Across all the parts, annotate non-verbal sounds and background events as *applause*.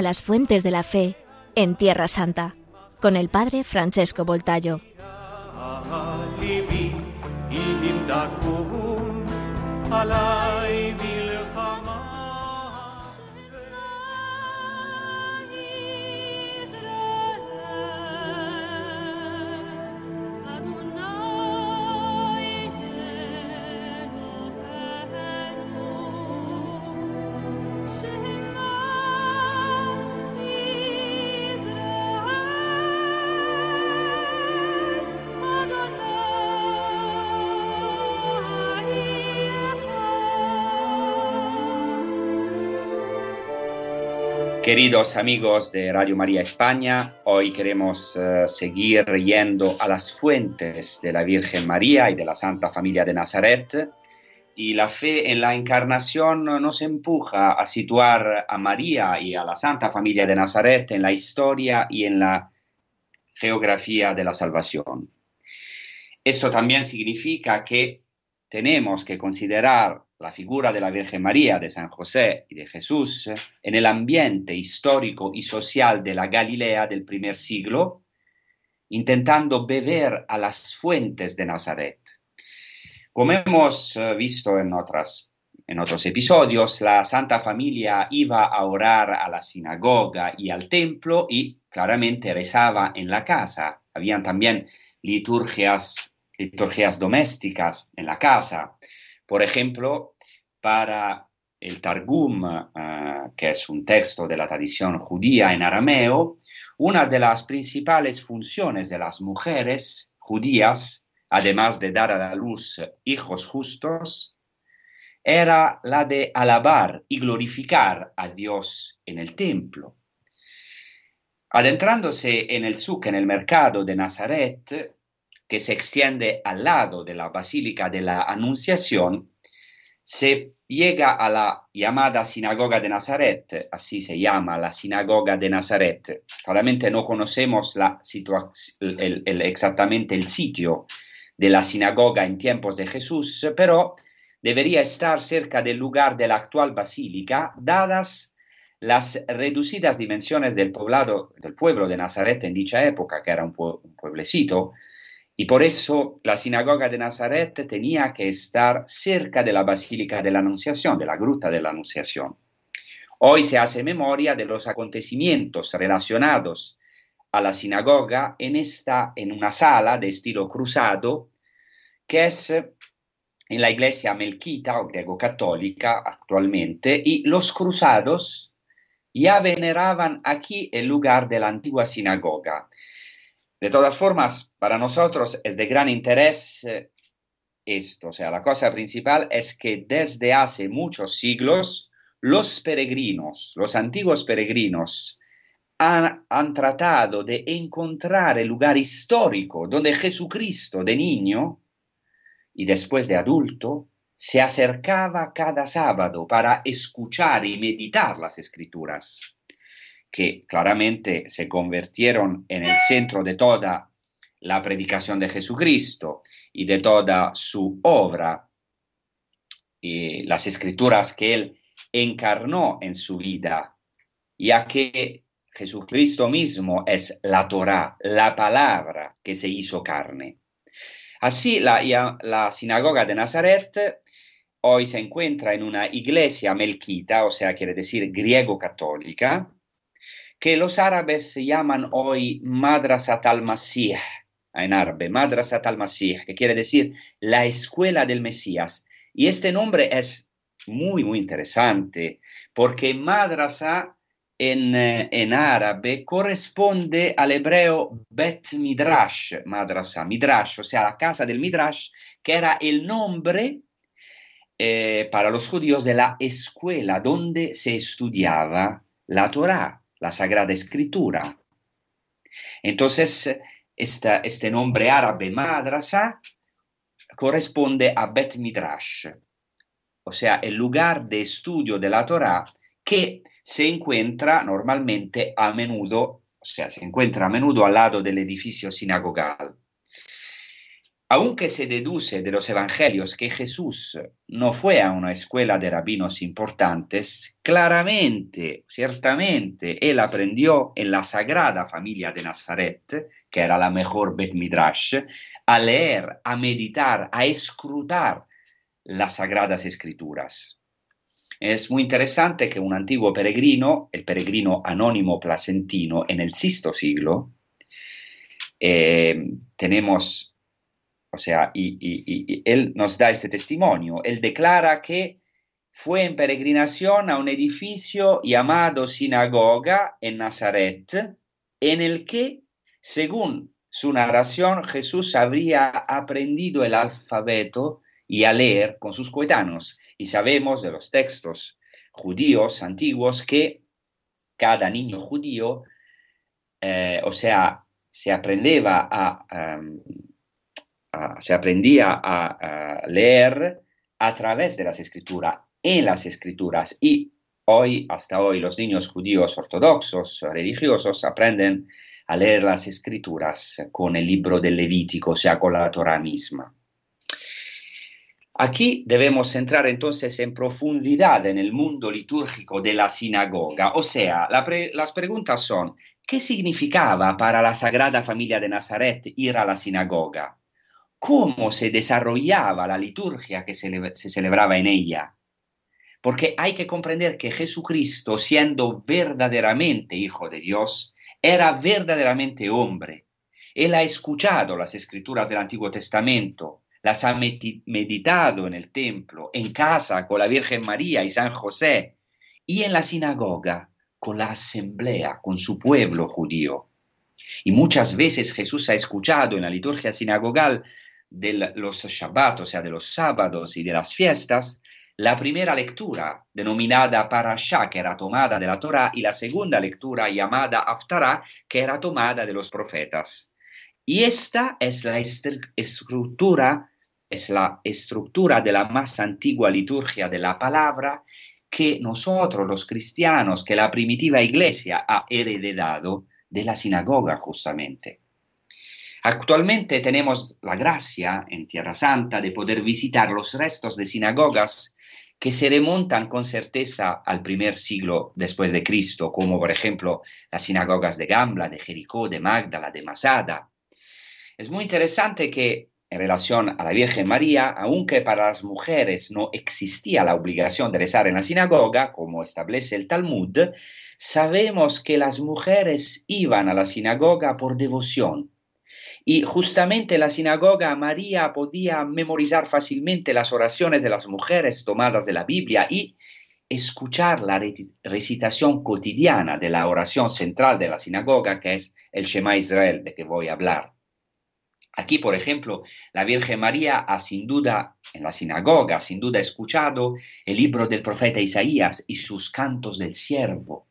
a las fuentes de la fe en Tierra Santa con el padre Francesco Voltayo. Queridos amigos de Radio María España, hoy queremos eh, seguir yendo a las fuentes de la Virgen María y de la Santa Familia de Nazaret. Y la fe en la encarnación nos empuja a situar a María y a la Santa Familia de Nazaret en la historia y en la geografía de la salvación. Esto también significa que tenemos que considerar la figura de la Virgen María, de San José y de Jesús en el ambiente histórico y social de la Galilea del primer siglo, intentando beber a las fuentes de Nazaret. Como hemos eh, visto en, otras, en otros episodios, la Santa Familia iba a orar a la sinagoga y al templo y claramente rezaba en la casa. Habían también liturgias, liturgias domésticas en la casa. Por ejemplo, para el Targum, eh, que es un texto de la tradición judía en arameo, una de las principales funciones de las mujeres judías, además de dar a la luz hijos justos, era la de alabar y glorificar a Dios en el templo. Adentrándose en el suc, en el mercado de Nazaret, que se extiende al lado de la Basílica de la Anunciación, se llega a la llamada Sinagoga de Nazaret, así se llama la Sinagoga de Nazaret. Claramente no conocemos la exactamente el sitio de la sinagoga en tiempos de Jesús, pero debería estar cerca del lugar de la actual basílica, dadas las reducidas dimensiones del poblado, del pueblo de Nazaret en dicha época, que era un, pueblecito, y por eso la sinagoga de Nazaret tenía que estar cerca de la Basílica de la Anunciación, de la Gruta de la Anunciación. Hoy se hace memoria de los acontecimientos relacionados a la sinagoga en, esta, en una sala de estilo cruzado, que es en la iglesia melquita o griego-católica actualmente, y los cruzados ya veneraban aquí el lugar de la antigua sinagoga. De todas formas, para nosotros es de gran interés eh, esto, o sea, la cosa principal es que desde hace muchos siglos los peregrinos, los antiguos peregrinos, han, han, tratado de encontrar el lugar histórico donde Jesucristo de niño y después de adulto se acercaba cada sábado para escuchar y meditar las escrituras, que claramente se convirtieron en el centro de toda la predicación de Jesucristo y de toda su obra, y las escrituras que él encarnó en su vida, ya que Jesucristo mismo es la Torah, la palabra que se hizo carne. Así la, la sinagoga de Nazaret hoy se encuentra en una iglesia melquita, o sea, quiere decir griego-católica, que los árabes llaman hoy Madrasat al-Masih, en árabe, Madrasat al-Masih, que quiere decir la escuela del Mesías. Y este nombre es muy, muy interesante, porque madrasa en, eh, en, árabe corresponde al hebreo Bet Midrash, madrasa, Midrash, o sea, la casa del Midrash, que era el nombre eh, para los judíos de la escuela donde se estudiaba la Torah, la Sagrada Escritura. Entonces, este nombre árabe madrasa corresponde a Bet Midrash, o sea, el lugar de estudio de la Torah que se encuentra normalmente a menudo, o sea, se encuentra a menudo al lado del edificio sinagogal. Aunque se deduce de los evangelios que Jesús no fue a una escuela de rabinos importantes, claramente, ciertamente, él aprendió en la sagrada familia de Nazaret, que era la mejor Bet Midrash, a leer, a meditar, a escrutar las sagradas escrituras. Es muy interesante que un antiguo peregrino, el peregrino anónimo placentino, en el sexto siglo, eh, tenemos o sea, y, él nos da este testimonio. Él declara que fue en peregrinación a un edificio llamado sinagoga en Nazaret, en el que, según su narración, Jesús habría aprendido el alfabeto y a leer con sus coetanos. Y sabemos de los textos judíos antiguos que cada niño judío, eh, o sea, se aprendía a, se aprendía a, leer a través de las escrituras, en las escrituras. Y hoy, hasta hoy, los niños judíos ortodoxos, religiosos, aprenden a leer las escrituras con el libro del Levítico, o sea, con la Torah misma. Aquí debemos entrar entonces en profundidad en el mundo litúrgico de la sinagoga, o sea, las preguntas son, ¿qué significaba para la Sagrada Familia de Nazaret ir a la sinagoga? Cómo se desarrollaba la liturgia que se, celebraba en ella. Porque hay que comprender que Jesucristo, siendo verdaderamente Hijo de Dios, era verdaderamente hombre. Él ha escuchado las escrituras del Antiguo Testamento, las ha meditado en el templo, en casa con la Virgen María y San José, y en la sinagoga con la asamblea, con su pueblo judío. Y muchas veces Jesús ha escuchado en la liturgia sinagogal de los Shabbat, o sea, de los sábados y de las fiestas, la primera lectura, denominada Parashá, que era tomada de la Torah, y la segunda lectura, llamada Haftarah, que era tomada de los profetas. Y esta es la estructura, es la estructura de la más antigua liturgia de la palabra que nosotros, los cristianos, que la primitiva iglesia ha heredado de la sinagoga justamente. Actualmente tenemos la gracia en Tierra Santa de poder visitar los restos de sinagogas que se remontan con certeza al primer siglo después de Cristo, como por ejemplo las sinagogas de Gambla, de Jericó, de Magdala, de Masada. Es muy interesante que en relación a la Virgen María, aunque para las mujeres no existía la obligación de rezar en la sinagoga, como establece el Talmud, sabemos que las mujeres iban a la sinagoga por devoción y justamente en la sinagoga María podía memorizar fácilmente las oraciones de las mujeres tomadas de la Biblia y escuchar la recitación cotidiana de la oración central de la sinagoga, que es el Shema Israel, de que voy a hablar. Aquí, por ejemplo, la Virgen María ha sin duda, en la sinagoga, sin duda escuchado el libro del profeta Isaías y sus cantos del siervo,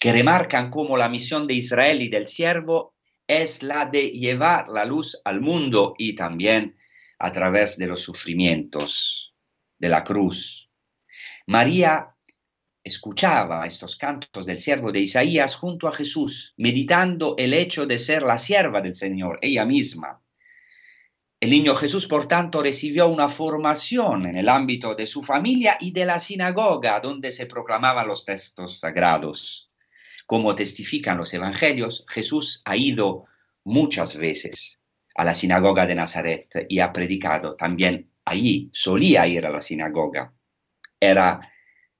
que remarcan cómo la misión de Israel y del siervo es la de llevar la luz al mundo y también a través de los sufrimientos de la cruz. María escuchaba estos cantos del siervo de Isaías junto a Jesús, meditando el hecho de ser la sierva del Señor, ella misma. El niño Jesús, por tanto, recibió una formación en el ámbito de su familia y de la sinagoga, donde se proclamaban los textos sagrados. Como testifican los evangelios, Jesús ha ido muchas veces a la sinagoga de Nazaret y ha predicado también allí, solía ir a la sinagoga. Era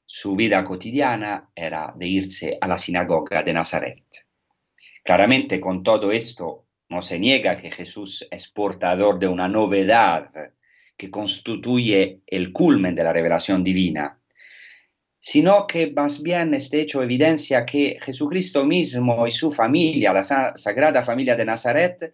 su vida cotidiana, era de irse a la sinagoga de Nazaret. Claramente con todo esto no se niega que Jesús es portador de una novedad que constituye el culmen de la revelación divina sino que más bien este hecho evidencia que Jesucristo mismo y su familia, la Sagrada Familia de Nazaret,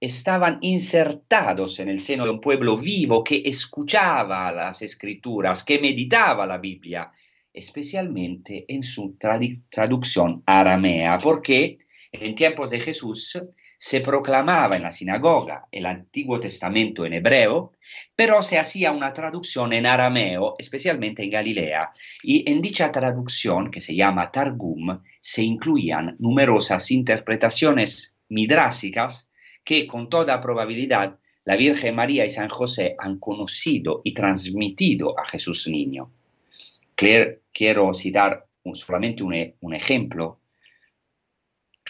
estaban insertados en el seno de un pueblo vivo que escuchaba las escrituras, que meditaba la Biblia, especialmente en su traducción aramea, porque en tiempos de Jesús se proclamaba en la sinagoga el Antiguo Testamento en hebreo, pero se hacía una traducción en arameo, especialmente en Galilea, y en dicha traducción, que se llama Targum, se incluían numerosas interpretaciones midrásicas que con toda probabilidad la Virgen María y San José han conocido y transmitido a Jesús niño. Quiero citar solamente un, ejemplo.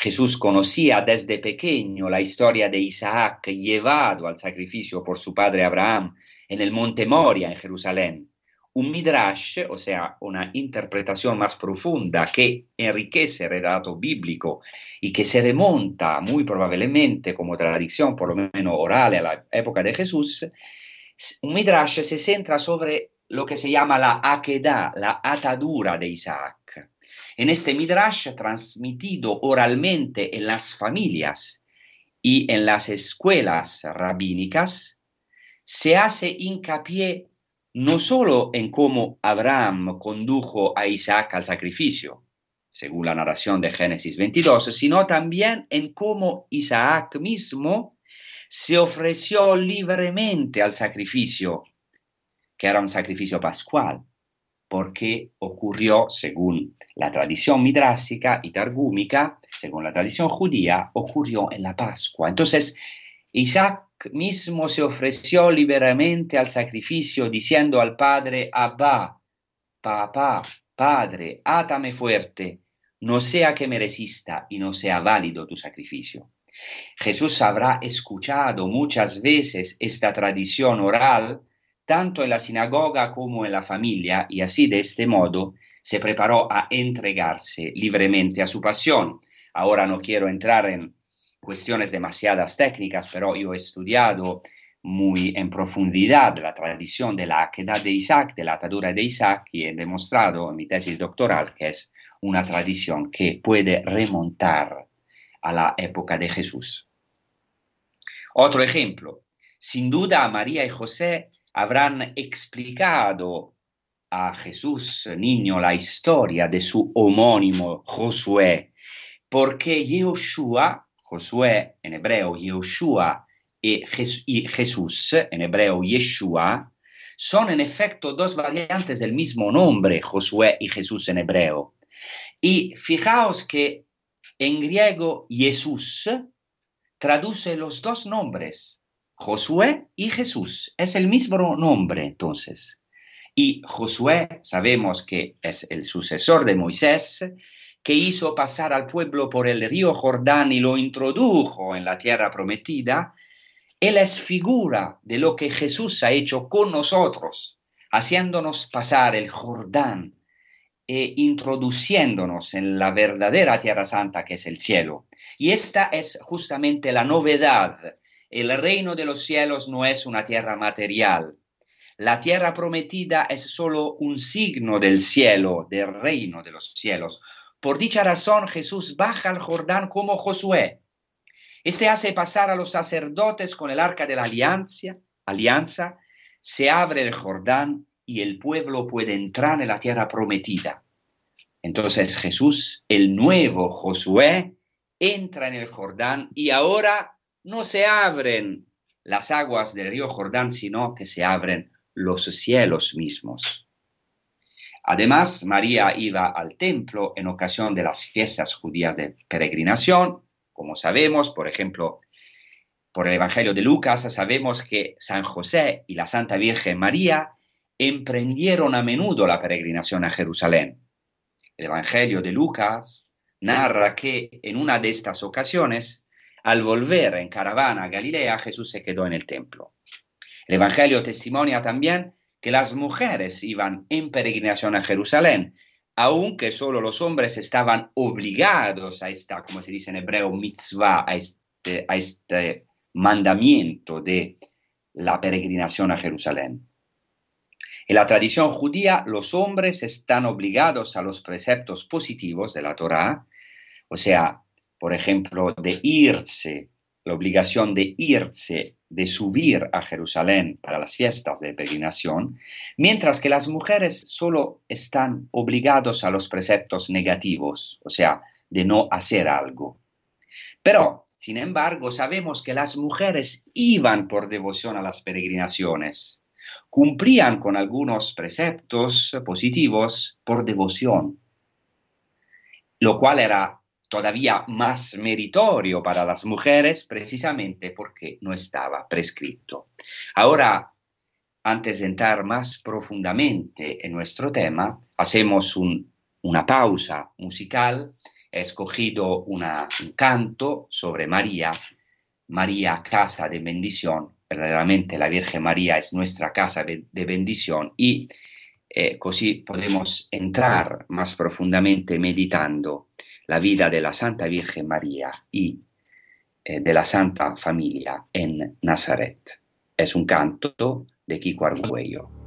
Jesús conocía desde pequeño la historia de Isaac llevado al sacrificio por su padre Abraham en el monte Moria en Jerusalén. Un midrash, o sea, una interpretación más profunda que enriquece el relato bíblico y que se remonta muy probablemente como tradición, por lo menos oral, a la época de Jesús, un midrash se centra sobre lo que se llama la Akedah, la atadura de Isaac. En este midrash transmitido oralmente en las familias y en las escuelas rabínicas, se hace hincapié no solo en cómo Abraham condujo a Isaac al sacrificio, según la narración de Génesis 22, sino también en cómo Isaac mismo se ofreció libremente al sacrificio que era un sacrificio pascual, porque ocurrió, según la tradición midrásica y targúmica, según la tradición judía, ocurrió en la Pascua. Entonces, Isaac mismo se ofreció libremente al sacrificio, diciendo al Padre, Abba, papá, Padre, átame fuerte, no sea que me resista y no sea válido tu sacrificio. Jesús habrá escuchado muchas veces esta tradición oral tanto en la sinagoga como en la familia, y así de este modo se preparó a entregarse libremente a su pasión. Ahora no quiero entrar en cuestiones demasiadas técnicas, pero yo he estudiado muy en profundidad la tradición de la aquedad de Isaac, de la atadura de Isaac, y he demostrado en mi tesis doctoral que es una tradición que puede remontar a la época de Jesús. Otro ejemplo, sin duda María y José habrán explicado a Jesús niño la historia de su homónimo Josué, porque Yehoshua, Josué en hebreo Yehoshua y, Jesús en hebreo Yeshua, son en efecto dos variantes del mismo nombre, Josué y Jesús en hebreo. Y fijaos que en griego Jesús traduce los dos nombres, Josué y Jesús. Es el mismo nombre entonces. Y Josué sabemos que es el sucesor de Moisés, que hizo pasar al pueblo por el río Jordán y lo introdujo en la tierra prometida. Él es figura de lo que Jesús ha hecho con nosotros, haciéndonos pasar el Jordán e introduciéndonos en la verdadera tierra santa que es el cielo. Y esta es justamente la novedad el reino de los cielos no es una tierra material. La tierra prometida es solo un signo del cielo, del reino de los cielos. Por dicha razón Jesús baja al Jordán como Josué. Este hace pasar a los sacerdotes con el arca de la alianza, alianza, se abre el Jordán y el pueblo puede entrar en la tierra prometida. Entonces Jesús, el nuevo Josué, entra en el Jordán y ahora no se abren las aguas del río Jordán, sino que se abren los cielos mismos. Además, María iba al templo en ocasión de las fiestas judías de peregrinación. Como sabemos, por ejemplo, por el Evangelio de Lucas, sabemos que San José y la Santa Virgen María emprendieron a menudo la peregrinación a Jerusalén. El Evangelio de Lucas narra que en una de estas ocasiones al volver en caravana a Galilea, Jesús se quedó en el templo. El Evangelio testimonia también que las mujeres iban en peregrinación a Jerusalén, aunque solo los hombres estaban obligados a esta, como se dice en hebreo, mitzvah, a este, a este mandamiento de la peregrinación a Jerusalén. En la tradición judía, los hombres están obligados a los preceptos positivos de la Torá, o sea, por ejemplo, de irse, la obligación de irse, de subir a Jerusalén para las fiestas de peregrinación, mientras que las mujeres solo están obligados a los preceptos negativos, o sea, de no hacer algo. Pero Sin embargo, sabemos que las mujeres iban por devoción a las peregrinaciones, cumplían con algunos preceptos positivos por devoción, lo cual era todavía más meritorio para las mujeres precisamente porque no estaba prescrito. Ahora, antes de entrar más profundamente en nuestro tema, hacemos una pausa musical. He escogido un canto sobre María, María, casa de bendición. Verdaderamente la Virgen María es nuestra casa de bendición y eh, così podemos entrar más profundamente meditando la vida de la Santa Virgen María y eh, de la Santa Familia en Nazaret. Es un canto de Kiko Arguello.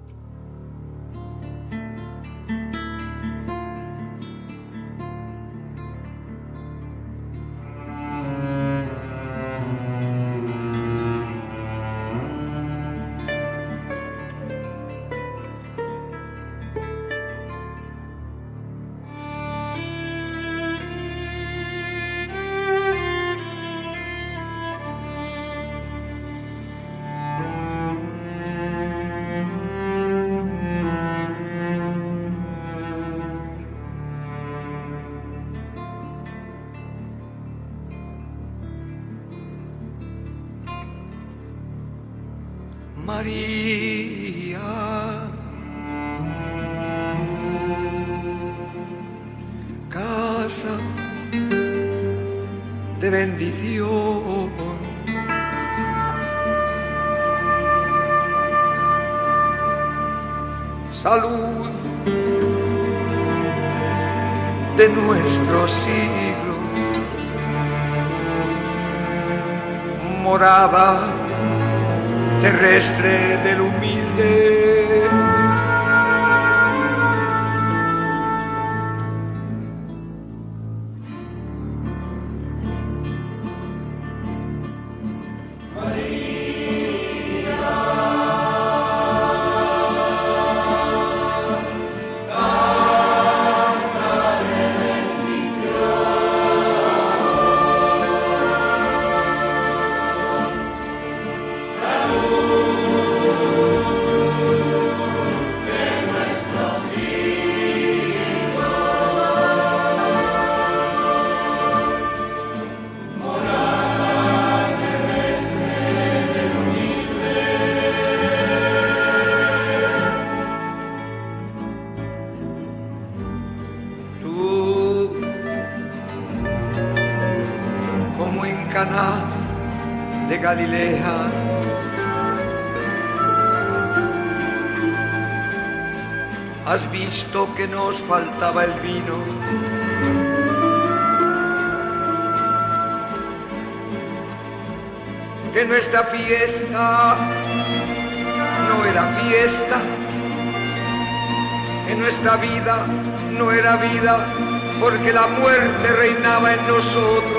Que nos faltaba el vino. Que nuestra fiesta no era fiesta, que nuestra vida no era vida, porque la muerte reinaba en nosotros.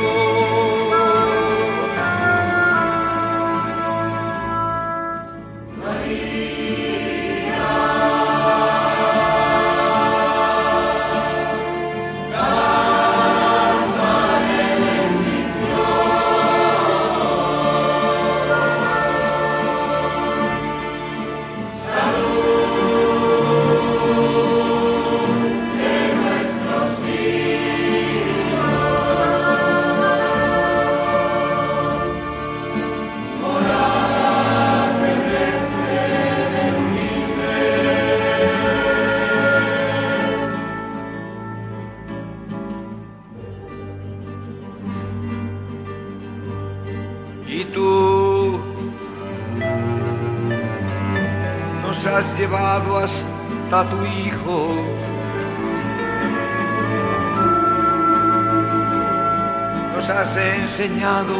Enseñado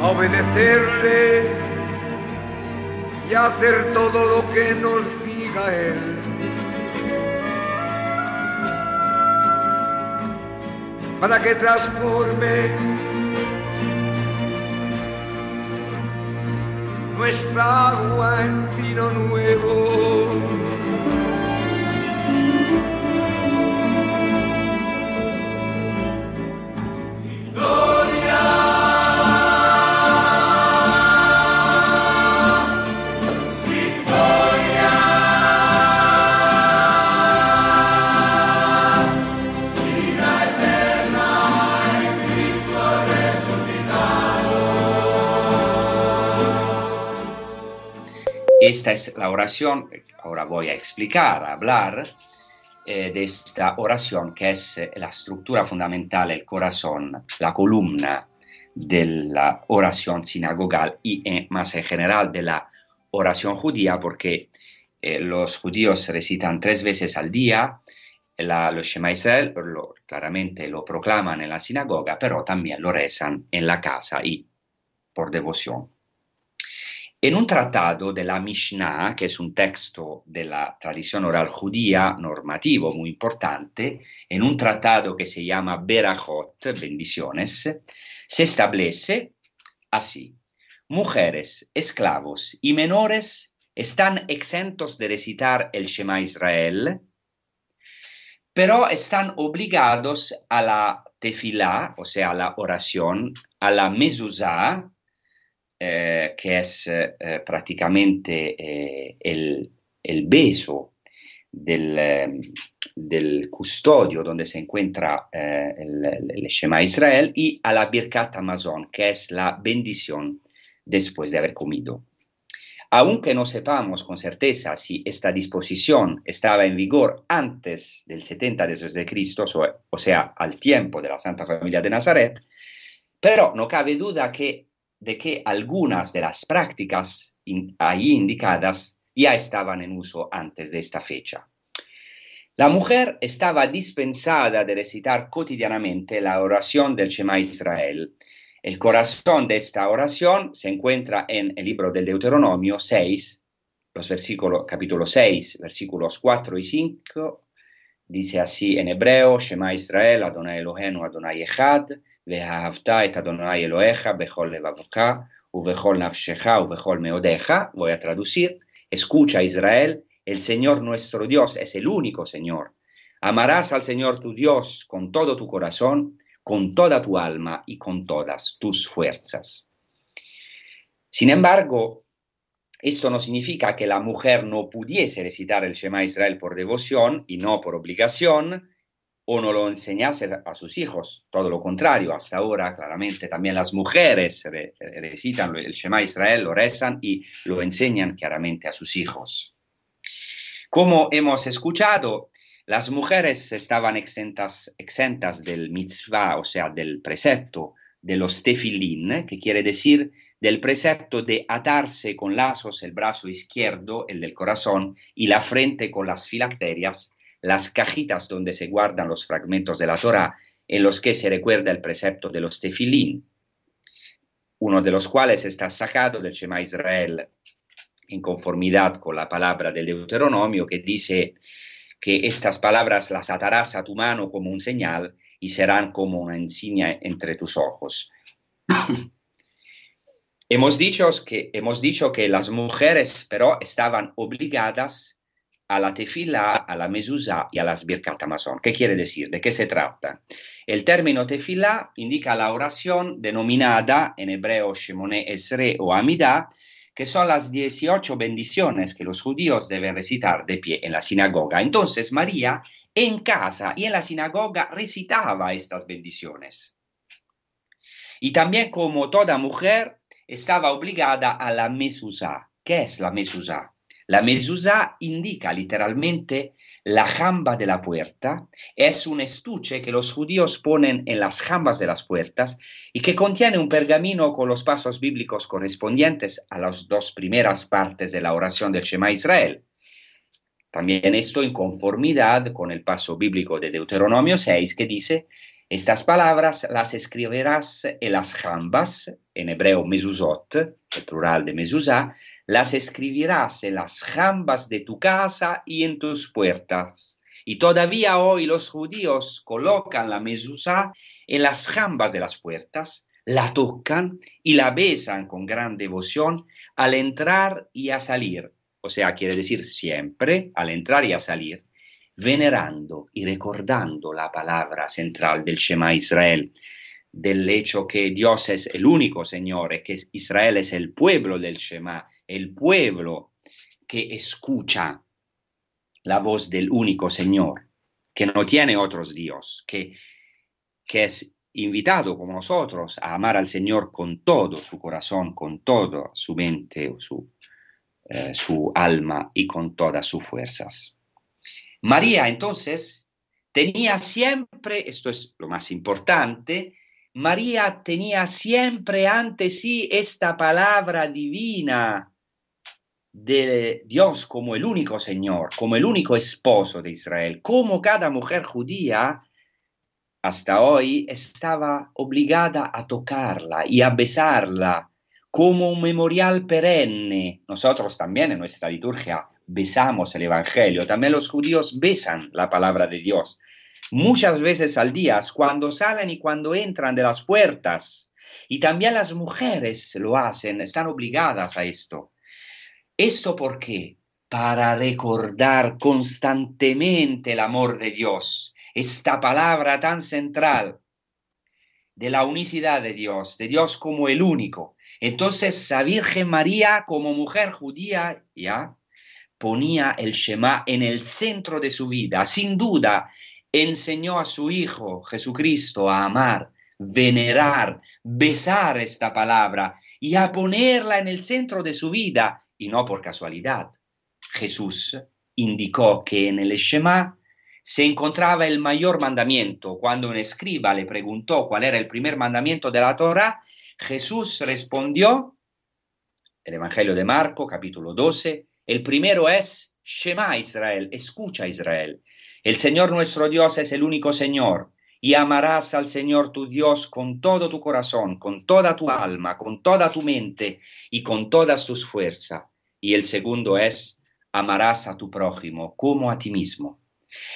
a obedecerle y a hacer todo lo que nos diga Él. Para que transforme nuestra agua en vino nuevo. Esta es la oración, ahora voy a explicar, a hablar eh, de esta oración que es eh, la estructura fundamental, el corazón, la columna de la oración sinagogal y eh, más en general de la oración judía, porque los judíos recitan tres veces al día la, Shema Israel, claramente lo proclaman en la sinagoga, pero también lo rezan en la casa y por devoción. En un tratado de la Mishnah, que es un texto de la tradición oral judía normativo muy importante, en un tratado que se llama Berachot, bendiciones, se establece así, mujeres, esclavos y menores están exentos de recitar el Shema Israel, pero están obligados a la tefilá, o sea, a la oración, a la mezuzá, eh, que es eh, eh, prácticamente el, beso del, custodio donde se encuentra el, el, Shema Israel, y a la Birkat Amazon, que es la bendición después de haber comido. Aunque no sepamos con certeza si esta disposición estaba en vigor antes del 70 después de Cristo, o sea, al tiempo de la Santa Familia de Nazaret, pero no cabe duda que de que algunas de las prácticas ahí indicadas ya estaban en uso antes de esta fecha. La mujer estaba dispensada de recitar cotidianamente la oración del Shema Israel. El corazón de esta oración se encuentra en el libro del Deuteronomio 6, los versículos, capítulo 6, versículos 4 y 5. Dice así en hebreo, Shema Israel, Adonai Elohenu, Adonai Echad, voy a traducir, escucha Israel, el Señor nuestro Dios es el único Señor. Amarás al Señor tu Dios con todo tu corazón, con toda tu alma y con todas tus fuerzas. Sin embargo, esto no significa que la mujer no pudiese recitar el Shema Israel por devoción y no por obligación, o no lo enseñase a sus hijos. Todo lo contrario, hasta ahora claramente también las mujeres recitan el Shema Israel, lo rezan y lo enseñan claramente a sus hijos. Como hemos escuchado, las mujeres estaban exentas, exentas del mitzvah, o sea, del precepto de los tefilín, que quiere decir del precepto de atarse con lazos el brazo izquierdo, el del corazón, y la frente con las filacterias, las cajitas donde se guardan los fragmentos de la Torah, en los que se recuerda el precepto de los tefilín, uno de los cuales está sacado del Shema Israel en conformidad con la palabra del Deuteronomio que dice que estas palabras las atarás a tu mano como un señal y serán como una insignia entre tus ojos. *clears throat* hemos, dicho que, hemos dicho que las mujeres pero estaban obligadas a la tefila, a la mezuzá y a las birkat amazon. ¿Qué quiere decir? ¿De qué se trata? El término tefila indica la oración denominada en hebreo Shemone Esre o Amidá, que son las 18 bendiciones que los judíos deben recitar de pie en la sinagoga. Entonces María en casa y en la sinagoga recitaba estas bendiciones. Y también como toda mujer estaba obligada a la mezuzá. ¿Qué es la mezuzá? La mezuzá indica literalmente la jamba de la puerta. Es un estuche que los judíos ponen en las jambas de las puertas y que contiene un pergamino con los pasos bíblicos correspondientes a las dos primeras partes de la oración del Shema Israel. También esto en conformidad con el paso bíblico de Deuteronomio 6 que dice, estas palabras las escribirás en las jambas, en hebreo mezuzot, el plural de mezuzá, las escribirás en las jambas de tu casa y en tus puertas. Y todavía hoy los judíos colocan la mezuzá en las jambas de las puertas, la tocan y la besan con gran devoción al entrar y a salir. O sea, quiere decir siempre, al entrar y a salir, venerando y recordando la palabra central del Shema Israel, del hecho que Dios es el único Señor que Israel es el pueblo del Shema, el pueblo que escucha la voz del único Señor, que no tiene otros Dios, que, que es invitado como nosotros a amar al Señor con todo su corazón, con toda su mente, su, eh, su alma y con todas sus fuerzas. María entonces tenía siempre, esto es lo más importante, María tenía siempre ante sí esta palabra divina de Dios como el único Señor, como el único esposo de Israel, como cada mujer judía hasta hoy estaba obligada a tocarla y a besarla como un memorial perenne. Nosotros también en nuestra liturgia besamos el Evangelio, también los judíos besan la palabra de Dios muchas veces al día, cuando salen y cuando entran de las puertas. Y también las mujeres lo hacen, están obligadas a esto. ¿Esto por qué? Para recordar constantemente el amor de Dios, esta palabra tan central de la unicidad de Dios, de Dios como el único. Entonces, la Virgen María, como mujer judía, ya ponía el Shema en el centro de su vida. Sin duda, enseñó a su Hijo Jesucristo a amar, venerar, besar esta palabra y a ponerla en el centro de su vida, y no por casualidad. Jesús indicó que en el Shema se encontraba el mayor mandamiento. Cuando un escriba le preguntó cuál era el primer mandamiento de la Torah, Jesús respondió, el Evangelio de Marco, capítulo 12, el primero es Shema Israel, escucha Israel. El Señor nuestro Dios es el único Señor, y amarás al Señor tu Dios con todo tu corazón, con toda tu alma, con toda tu mente y con todas tus fuerzas. Y el segundo es, amarás a tu prójimo como a ti mismo.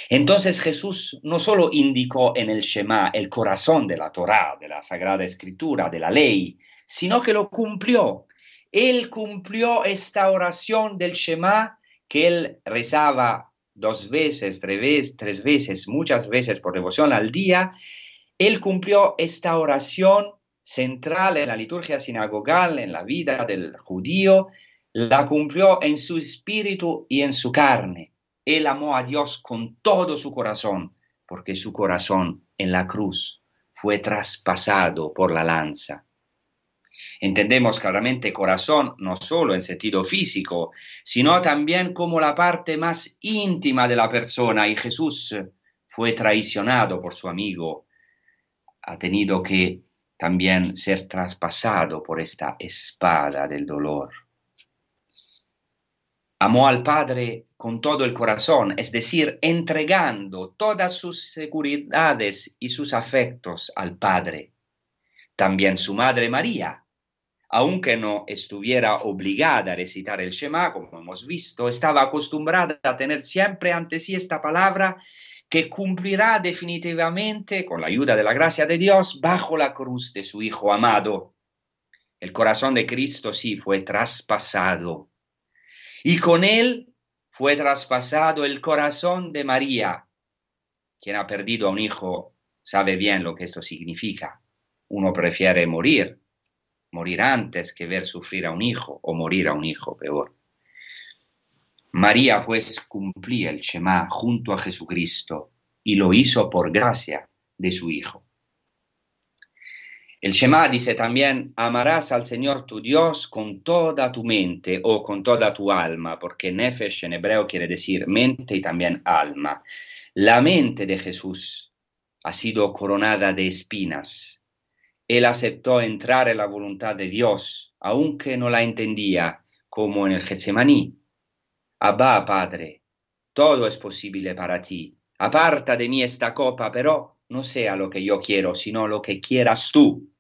Entonces Jesús no solo indicó en el Shema el corazón de la Torá, de la Sagrada Escritura, de la ley, sino que lo cumplió. Él cumplió esta oración del Shema que él rezaba dos veces, tres veces, tres veces, muchas veces por devoción al día, él cumplió esta oración central en la liturgia sinagogal, en la vida del judío, la cumplió en su espíritu y en su carne. Él amó a Dios con todo su corazón, porque su corazón en la cruz fue traspasado por la lanza. Entendemos claramente corazón no solo en sentido físico, sino también como la parte más íntima de la persona y Jesús fue traicionado por su amigo, ha tenido que también ser traspasado por esta espada del dolor. Amó al Padre con todo el corazón, es decir, entregando todas sus seguridades y sus afectos al Padre. También su madre María aunque no estuviera obligada a recitar el Shema, como hemos visto, estaba acostumbrada a tener siempre ante sí esta palabra que cumplirá definitivamente, con la ayuda de la gracia de Dios, bajo la cruz de su Hijo amado. El corazón de Cristo sí fue traspasado. Y con él fue traspasado el corazón de María. Quien ha perdido a un hijo sabe bien lo que esto significa. Uno prefiere morir morir antes que ver sufrir a un hijo o morir a un hijo peor. María pues cumplía el Shema junto a Jesucristo y lo hizo por gracia de su Hijo. El Shema dice también, amarás al Señor tu Dios con toda tu mente o con toda tu alma, porque nefesh en hebreo quiere decir mente y también alma. La mente de Jesús ha sido coronada de espinas, él aceptó entrar en la voluntad de Dios, aunque no la entendía, como en el Getsemaní. Abba, Padre, todo es posible para ti. Aparta de mí esta copa, pero no sea lo que yo quiero, sino lo que quieras tú.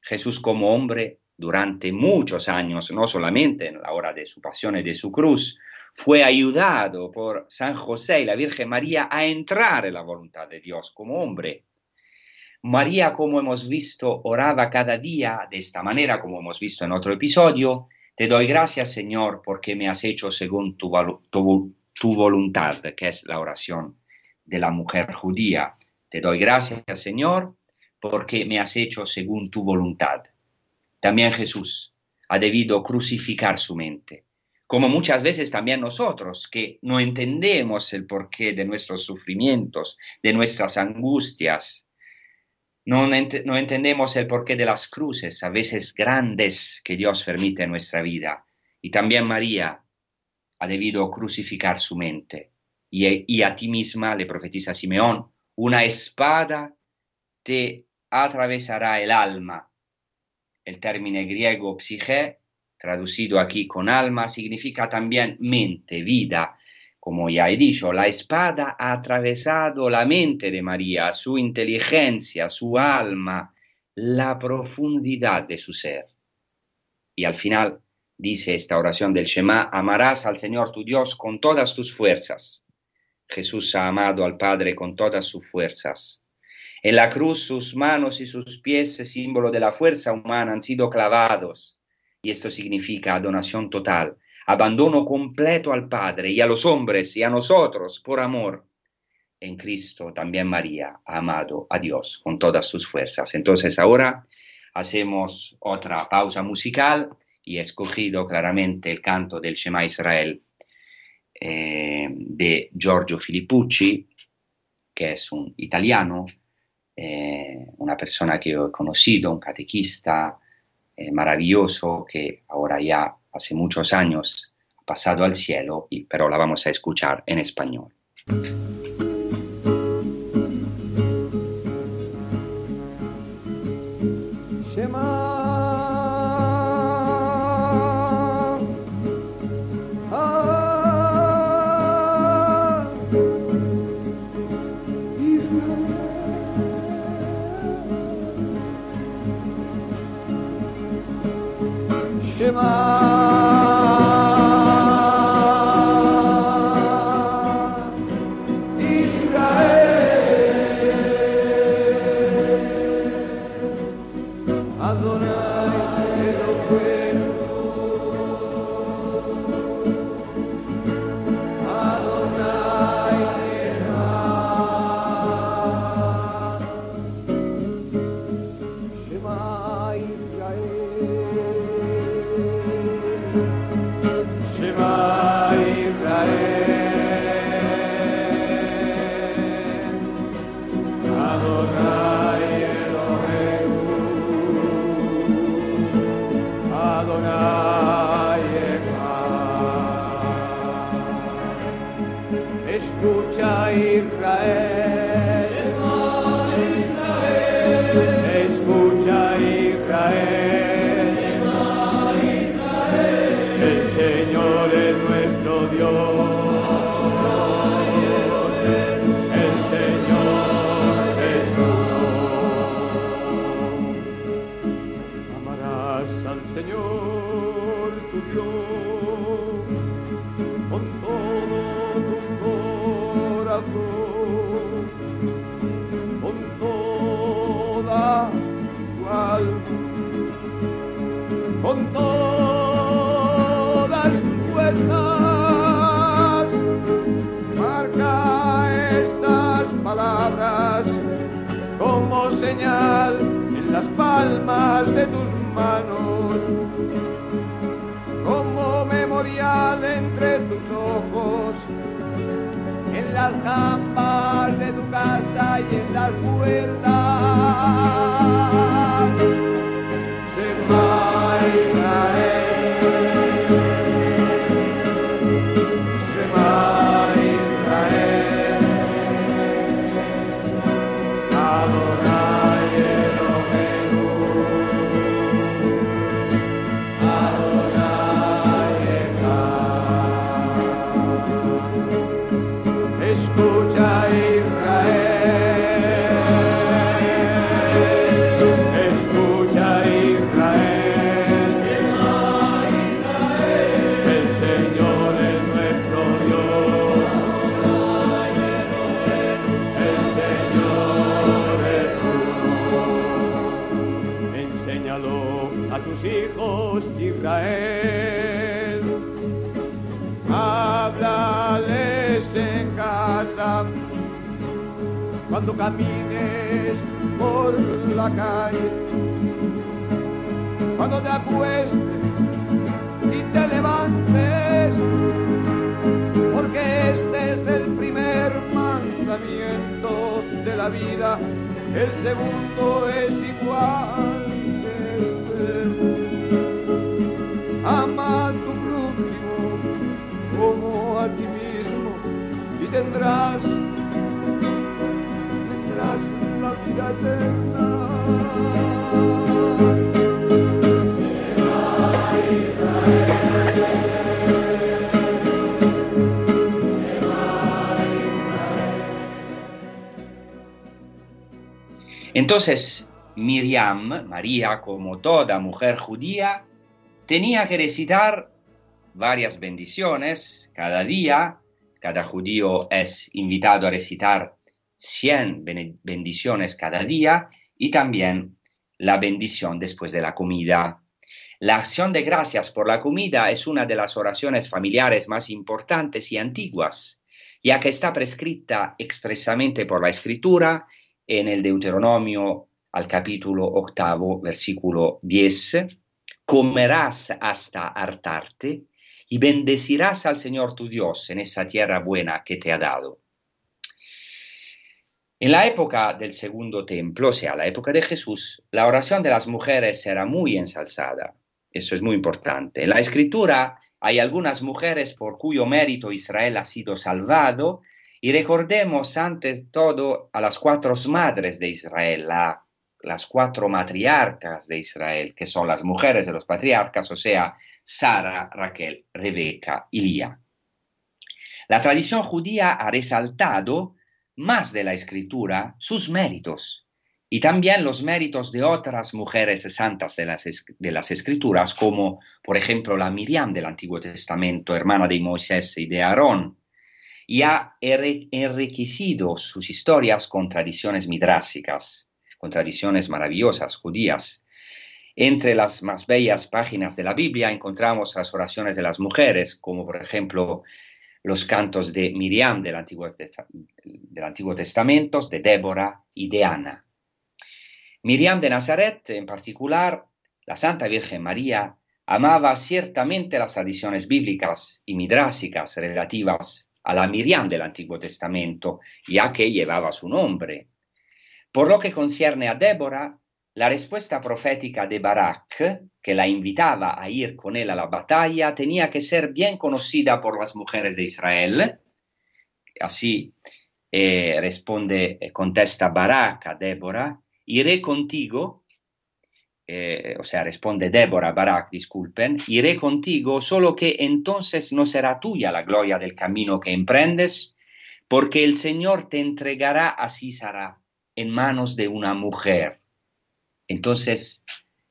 Jesús como hombre, durante muchos años, no solamente en la hora de su pasión y de su cruz, fue ayudado por San José y la Virgen María a entrar en la voluntad de Dios como hombre. María, como hemos visto, oraba cada día de esta manera, como hemos visto en otro episodio. Te doy gracias, Señor, porque me has hecho según tu, voluntad, que es la oración de la mujer judía. Te doy gracias, Señor, porque me has hecho según tu voluntad. También Jesús ha debido crucificar su mente, como muchas veces también nosotros, que no entendemos el porqué de nuestros sufrimientos, de nuestras angustias, no, entendemos el porqué de las cruces, a veces grandes, que Dios permite en nuestra vida. Y también María ha debido crucificar su mente. Y, a ti misma, le profetiza Simeón, una espada te atravesará el alma. El término griego psique, traducido aquí con alma, significa también mente, vida. Como ya he dicho, la espada ha atravesado la mente de María, su inteligencia, su alma, la profundidad de su ser. Y al final dice esta oración del Shema, amarás al Señor tu Dios con todas tus fuerzas. Jesús ha amado al Padre con todas sus fuerzas. En la cruz sus manos y sus pies, símbolo de la fuerza humana, han sido clavados. Y esto significa donación total, abandono completo al Padre y a los hombres y a nosotros por amor. En Cristo también María ha amado a Dios con todas sus fuerzas. Entonces ahora hacemos otra pausa musical y he escogido claramente el canto del Shema Israel eh, de Giorgio Filippucci, que es un italiano, eh, una persona que he conocido, un catequista eh, maravilloso que ahora ya hace muchos años ha pasado al cielo, y, pero la vamos a escuchar en español. away. camines por la calle, cuando te acuestes y te levantes, porque este es el primer mandamiento de la vida, el segundo es igual. Este. Ama a tu prójimo como a ti mismo y tendrás Entonces, Miriam, María, como toda mujer judía, tenía que recitar varias bendiciones cada día. Cada judío es invitado a recitar 100 bendiciones cada día y también la bendición después de la comida. La acción de gracias por la comida es una de las oraciones familiares más importantes y antiguas, ya que está prescrita expresamente por la escritura en el Deuteronomio al capítulo octavo, versículo 10, comerás hasta hartarte y bendecirás al Señor tu Dios en esa tierra buena que te ha dado. En la época del segundo templo, o sea, la época de Jesús, la oración de las mujeres era muy ensalzada. Eso es muy importante. En la escritura hay algunas mujeres por cuyo mérito Israel ha sido salvado y recordemos ante todo a las cuatro madres de Israel, las cuatro matriarcas de Israel, que son las mujeres de los patriarcas, o sea, Sara, Raquel, Rebeca y Lía. La tradición judía ha resaltado más de la escritura sus méritos y también los méritos de otras mujeres santas de las, de las escrituras, como por ejemplo la Miriam del Antiguo Testamento, hermana de Moisés y de Aarón, y ha enriquecido sus historias con tradiciones midrásicas, con tradiciones maravillosas judías. Entre las más bellas páginas de la Biblia encontramos las oraciones de las mujeres, como por ejemplo los cantos de Miriam del Antiguo, del Antiguo Testamento, de Débora y de Ana. Miriam de Nazaret, en particular, la Santa Virgen María, amaba ciertamente las tradiciones bíblicas y midrásicas relativas a la Miriam del Antiguo Testamento, ya que llevaba su nombre. Por lo que concierne a Débora, la respuesta profética de Barak, que la invitaba a ir con él a la batalla, tenía que ser bien conocida por las mujeres de Israel. Así eh, responde, eh, contesta Barak a Débora, iré contigo, eh, o sea, responde Débora a Barak, disculpen, iré contigo, solo que entonces no será tuya la gloria del camino que emprendes, porque el Señor te entregará a Sísara en manos de una mujer entonces,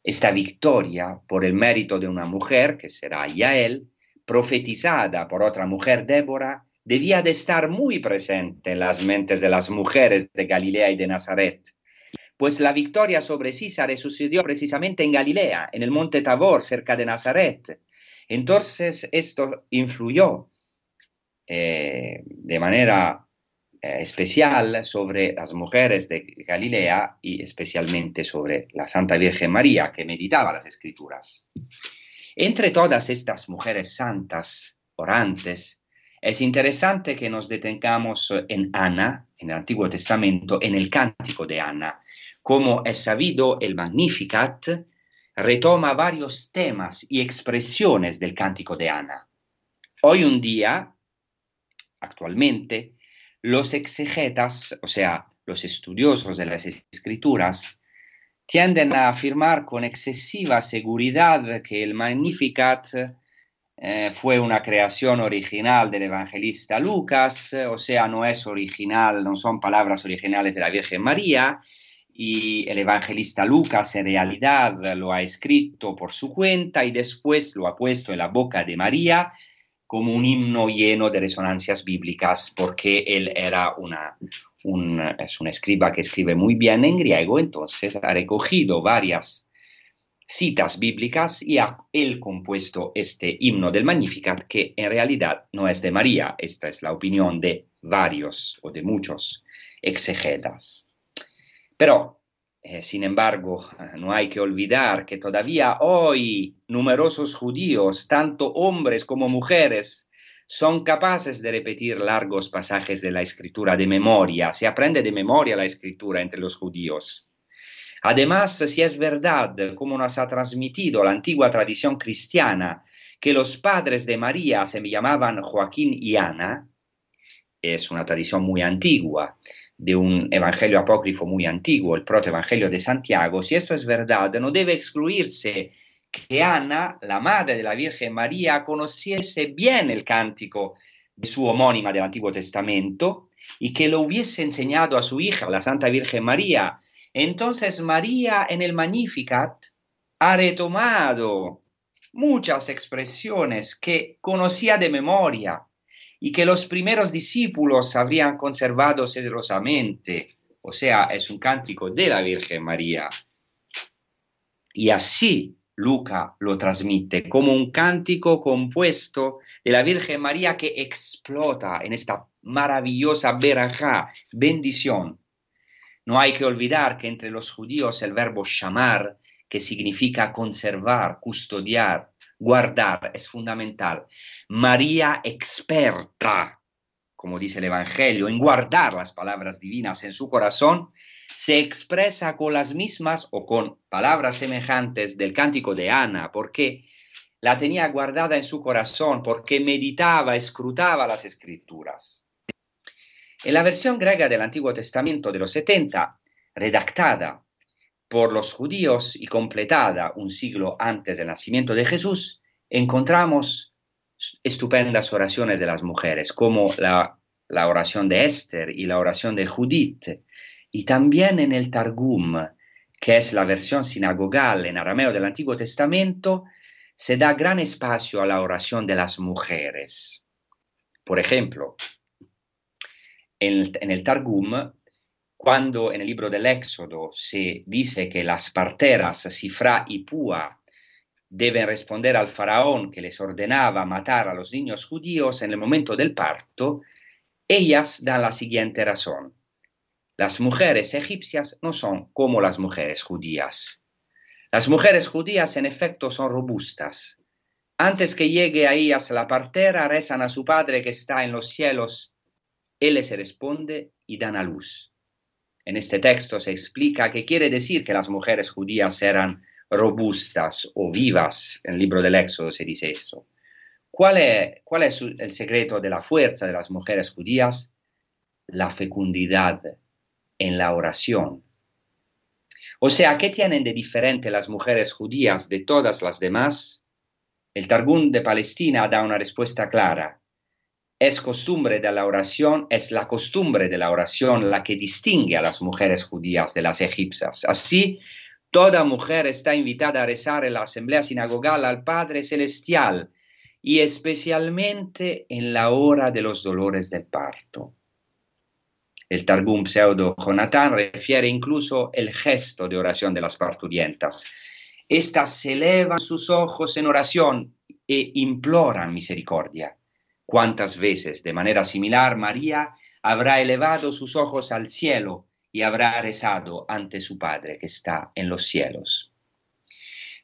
esta victoria por el mérito de una mujer, que será Yael, profetizada por otra mujer, Débora, debía de estar muy presente en las mentes de las mujeres de Galilea y de Nazaret, pues la victoria sobre Císare sucedió precisamente en Galilea, en el monte Tabor, cerca de Nazaret. Entonces esto influyó eh, de manera especial sobre las mujeres de Galilea y especialmente sobre la Santa Virgen María que meditaba las escrituras. Entre todas estas mujeres santas, orantes, es interesante que nos detengamos en Ana, en el Antiguo Testamento, en el cántico de Ana. Como es sabido, el Magnificat retoma varios temas y expresiones del cántico de Ana. Hoy un día, actualmente, los exegetas, o sea, los estudiosos de las escrituras, tienden a afirmar con excesiva seguridad que el Magnificat eh, fue una creación original del evangelista Lucas, o sea, no es original, no son palabras originales de la Virgen María, y el evangelista Lucas en realidad lo ha escrito por su cuenta y después lo ha puesto en la boca de María como un himno lleno de resonancias bíblicas, porque él era una, un, es un escriba que escribe muy bien en griego, entonces ha recogido varias citas bíblicas y ha él compuesto este himno del Magnificat, que en realidad no es de María, esta es la opinión de varios o de muchos exegetas. Pero eh, sin embargo, no hay que olvidar que todavía hoy numerosos judíos, tanto hombres como mujeres, son capaces de repetir largos pasajes de la escritura de memoria. Se aprende de memoria la escritura entre los judíos. Además, si es verdad, como nos ha transmitido la antigua tradición cristiana, que los padres de María se llamaban Joaquín y Ana, es una tradición muy antigua, de un evangelio apócrifo muy antiguo, el protoevangelio de Santiago, si esto es verdad, no debe excluirse que Ana, la madre de la Virgen María, conociese bien el cántico de su homónima del Antiguo Testamento y que lo hubiese enseñado a su hija, la Santa Virgen María, Entonces María en el Magnificat ha retomado muchas expresiones que conocía de memoria y que los primeros discípulos habrían conservado celosamente. O sea, es un cántico de la Virgen María. Y así Luca lo transmite como un cántico compuesto de la Virgen María que explota en esta maravillosa verajá, bendición. No hay que olvidar que entre los judíos el verbo llamar, que significa conservar, custodiar, guardar, es fundamental. María experta, como dice el Evangelio, en guardar las palabras divinas en su corazón, se expresa con las mismas o con palabras semejantes del cántico de Ana, porque la tenía guardada en su corazón, porque meditaba, escrutaba las escrituras. En la versión griega del Antiguo Testamento de los 70, redactada por los judíos y completada un siglo antes del nacimiento de Jesús, encontramos estupendas oraciones de las mujeres, como la, la oración de Esther y la oración de Judith, y también en el Targum, que es la versión sinagogal en arameo del Antiguo Testamento, se da gran espacio a la oración de las mujeres. Por ejemplo, en el, Targum, cuando en el libro del Éxodo se dice que las parteras Sifra y Púa deben responder al faraón que les ordenaba matar a los niños judíos en el momento del parto, ellas dan la siguiente razón. Las mujeres egipcias no son como las mujeres judías. Las mujeres judías en efecto son robustas. Antes que llegue a ellas la partera, rezan a su Padre que está en los cielos. Él les responde y dan a luz. En este texto se explica que quiere decir que las mujeres judías eran robustas o vivas. En el libro del Éxodo se dice eso. ¿Cuál es, cuál es el secreto de la fuerza de las mujeres judías? La fecundidad en la oración. O sea, ¿qué tienen de diferente las mujeres judías de todas las demás? El Targum de Palestina da una respuesta clara. Es costumbre de la oración, es la costumbre de la oración la que distingue a las mujeres judías de las egipcias. Así, toda mujer está invitada a rezar en la asamblea sinagogal al Padre Celestial y especialmente en la hora de los dolores del parto. El Targum pseudo Jonathan refiere incluso el gesto de oración de las parturientas. Estas elevan sus ojos en oración e imploran misericordia. ¿Cuántas veces, de manera similar, María habrá elevado sus ojos al cielo y habrá rezado ante su Padre que está en los cielos?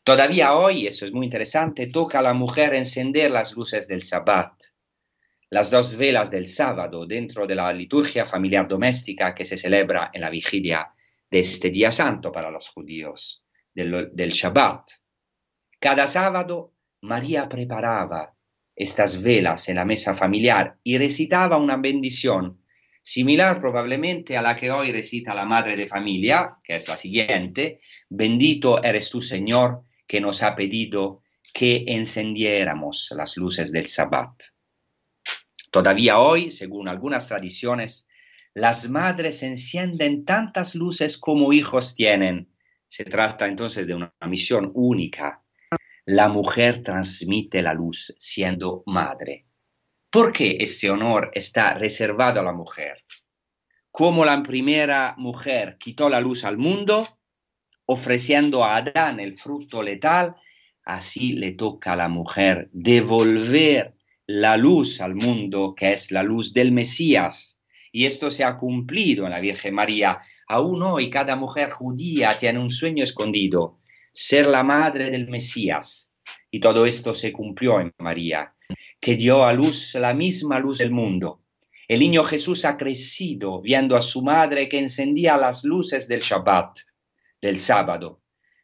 Todavía hoy, eso es muy interesante, toca a la mujer encender las luces del Sabbat, las dos velas del sábado dentro de la liturgia familiar doméstica que se celebra en la vigilia de este día santo para los judíos, del, del Shabbat. Cada sábado María preparaba estas velas en la mesa familiar y recitaba una bendición similar probablemente a la que hoy recita la madre de familia, que es la siguiente, bendito eres tú Señor que nos ha pedido que encendiéramos las luces del Sabbat. Todavía hoy, según algunas tradiciones, las madres encienden tantas luces como hijos tienen. Se trata entonces de una misión única. La mujer transmite la luz siendo madre. ¿Por qué este honor está reservado a la mujer? Como la primera mujer quitó la luz al mundo, ofreciendo a Adán el fruto letal, así le toca a la mujer devolver la luz al mundo, que es la luz del Mesías. Y esto se ha cumplido en la Virgen María. Aún hoy cada mujer judía tiene un sueño escondido, ser la madre del Mesías. Y todo esto se cumplió en María, que dio a luz la misma luz del mundo. El niño Jesús ha crecido viendo a su madre que encendía las luces del Shabbat, del sábado,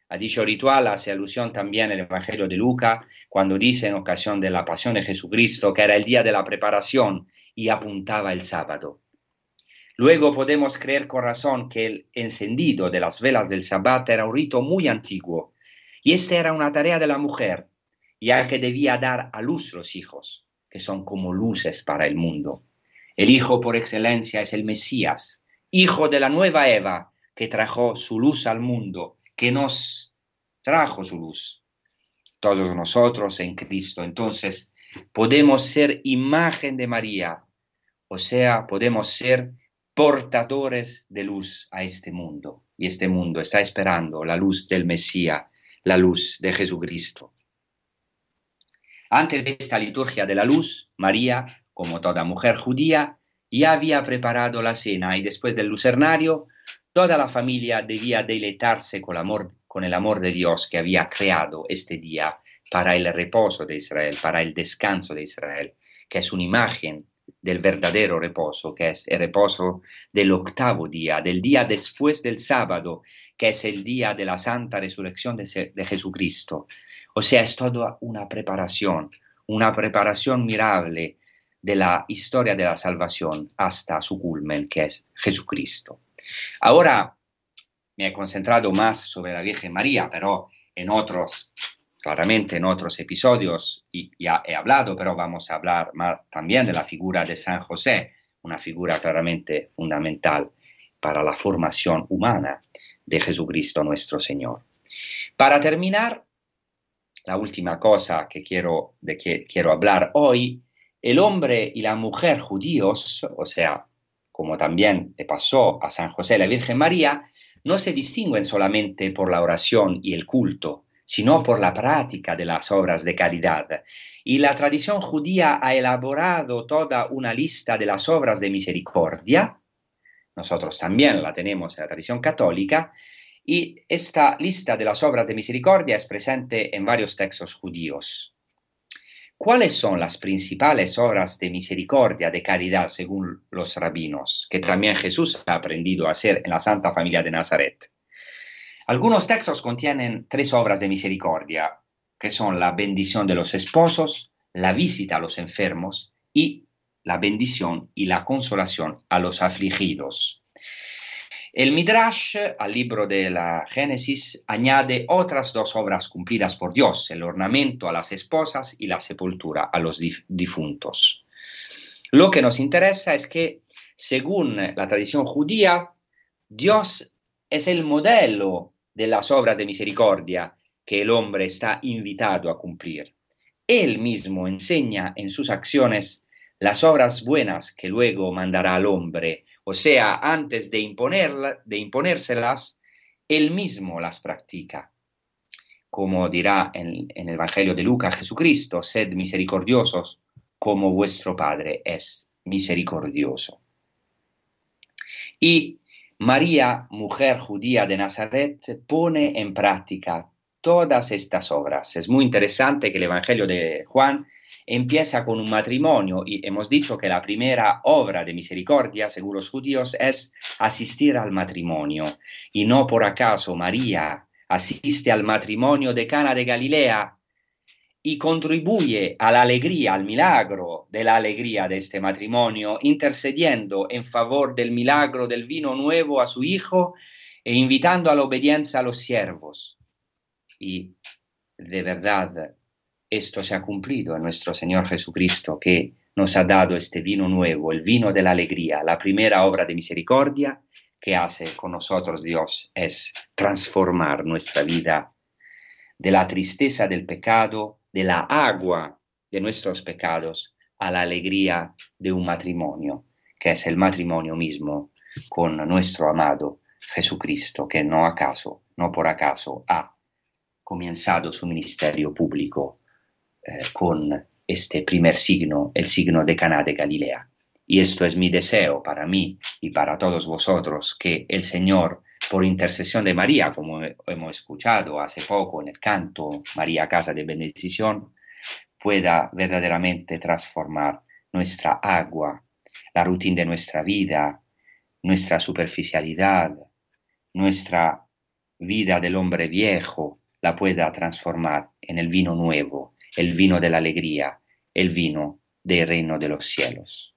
a dicho ritual hace alusión también el Evangelio de Lucas cuando dice en ocasión de la pasión de Jesucristo que era el día de la preparación y apuntaba el sábado. Luego podemos creer con razón que el encendido de las velas del sabbat era un rito muy antiguo y esta era una tarea de la mujer, ya que debía dar a luz los hijos, que son como luces para el mundo. El hijo por excelencia es el Mesías, hijo de la nueva Eva, que trajo su luz al mundo, que nos trajo su luz. Todos nosotros en Cristo. Entonces, podemos ser imagen de María, o sea, podemos ser portadores de luz a este mundo. Y este mundo está esperando la luz del Mesías, la luz de Jesucristo. Antes de esta liturgia de la luz, María, como toda mujer judía, ya había preparado la cena y después del lucernario, toda la familia debía deleitarse con el amor, de Dios que había creado este día para el reposo de Israel, para el descanso de Israel, que es una imagen del verdadero reposo, que es el reposo del octavo día, del día después del sábado, que es el día de la santa resurrección de Jesucristo. O sea, es toda una preparación, una preparación mirable de la historia de la salvación hasta su culmen, que es Jesucristo. Ahora me he concentrado más sobre la Virgen María, pero en otros, claramente en otros episodios ya he hablado, pero vamos a hablar más también de la figura de San José, una figura claramente fundamental para la formación humana de Jesucristo nuestro Señor. Para terminar, la última cosa que quiero, de que quiero hablar hoy, el hombre y la mujer judíos, o sea, como también le pasó a San José y la Virgen María, no se distinguen solamente por la oración y el culto, sino por la práctica de las obras de caridad. Y la tradición judía ha elaborado toda una lista de las obras de misericordia, nosotros también la tenemos en la tradición católica, y esta lista de las obras de misericordia es presente en varios textos judíos. ¿Cuáles son las principales obras de misericordia, de caridad, según los rabinos, que también Jesús ha aprendido a hacer en la Santa Familia de Nazaret? Algunos textos contienen tres obras de misericordia, que son la bendición de los esposos, la visita a los enfermos y la bendición y la consolación a los afligidos. El Midrash, al libro de la Génesis, añade otras dos obras cumplidas por Dios, el ornamento a las esposas y la sepultura a los difuntos. Lo que nos interesa es que, según la tradición judía, Dios es el modelo de las obras de misericordia que el hombre está invitado a cumplir. Él mismo enseña en sus acciones las obras buenas que luego mandará al hombre o sea, antes de, de imponérselas, él mismo las practica. Como dirá en, en el Evangelio de Lucas Jesucristo, sed misericordiosos como vuestro Padre es misericordioso. Y María, mujer judía de Nazaret, pone en práctica todas estas obras. Es muy interesante que el Evangelio de Juan empieza con un matrimonio y hemos dicho que la primera obra de misericordia, según los judíos, es asistir al matrimonio. Y no por acaso María asiste al matrimonio de Cana de Galilea y contribuye a la alegría, al milagro de la alegría de este matrimonio, intercediendo en favor del milagro del vino nuevo a su hijo e invitando a la obediencia a los siervos. Y de verdad, esto se ha cumplido en nuestro Señor Jesucristo, que nos ha dado este vino nuevo, el vino de la alegría, la primera obra de misericordia que hace con nosotros Dios es transformar nuestra vida de la tristeza del pecado, de la agua de nuestros pecados, a la alegría de un matrimonio, que es el matrimonio mismo con nuestro amado Jesucristo, que no acaso, no por acaso, ha comenzado su ministerio público con este primer signo, el signo de Caná de Galilea. Y esto es mi deseo para mí y para todos vosotros, que el Señor, por intercesión de María, como hemos escuchado hace poco en el canto María Casa de Bendición, pueda verdaderamente transformar nuestra agua, la rutina de nuestra vida, nuestra superficialidad, nuestra vida del hombre viejo, la pueda transformar en el vino nuevo el vino de la alegría, el vino del reino de los cielos.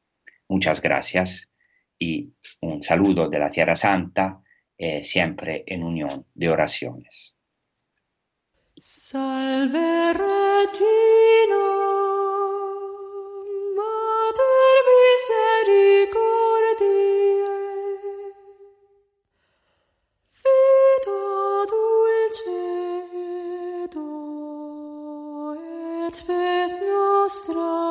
Muchas gracias y un saludo de la Tierra Santa, eh, siempre en unión de oraciones. Salve vespes nostra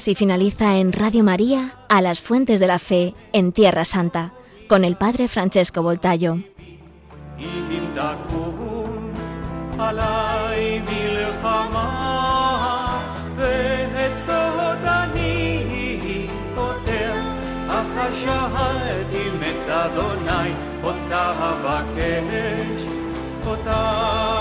Así finaliza en Radio María a las fuentes de la fe en Tierra Santa con el Padre Francesco Voltayo. אותה